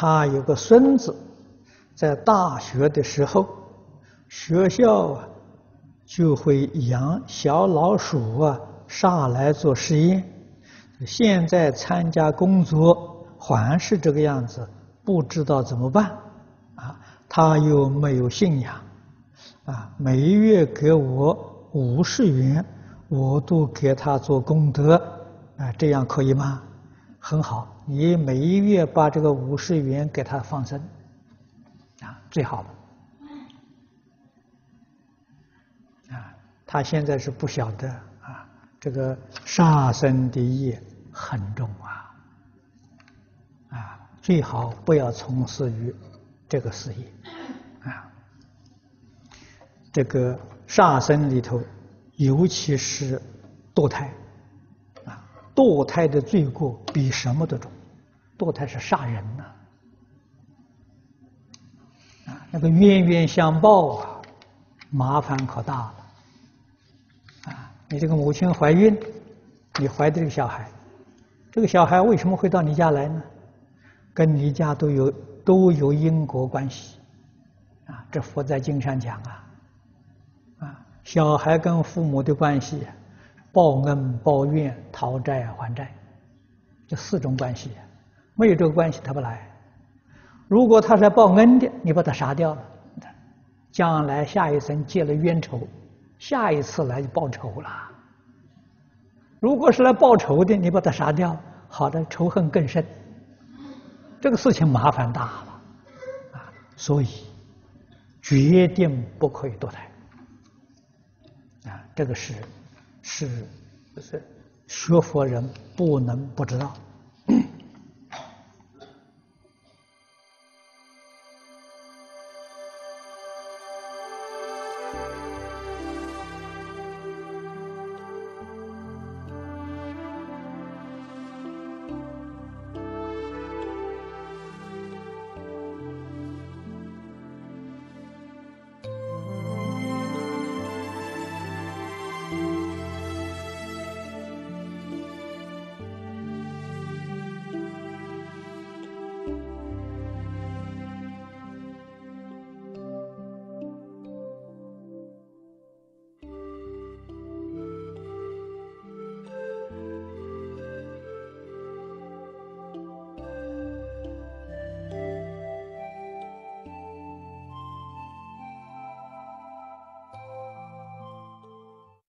他有个孙子，在大学的时候，学校啊就会养小老鼠啊上来做实验。现在参加工作还是这个样子，不知道怎么办啊？他又没有信仰啊，每月给我五十元，我都给他做功德啊，这样可以吗？很好，你每一月把这个五十元给他放生，啊，最好了。啊，他现在是不晓得啊，这个杀生的业很重啊，啊，最好不要从事于这个事业，啊，这个杀生里头，尤其是堕胎。堕胎的罪过比什么都重，堕胎是杀人呐！啊，那个冤冤相报啊，麻烦可大了。啊，你这个母亲怀孕，你怀的这个小孩，这个小孩为什么会到你家来呢？跟你家都有都有因果关系。啊，这佛在经上讲啊，啊，小孩跟父母的关系。报恩、报怨、讨债还债，这四种关系，没有这个关系他不来。如果他是来报恩的，你把他杀掉了，将来下一生结了冤仇，下一次来就报仇了。如果是来报仇的，你把他杀掉，好的仇恨更深，这个事情麻烦大了啊！所以决定不可以堕胎啊，这个是。是，是学佛人不能不知道。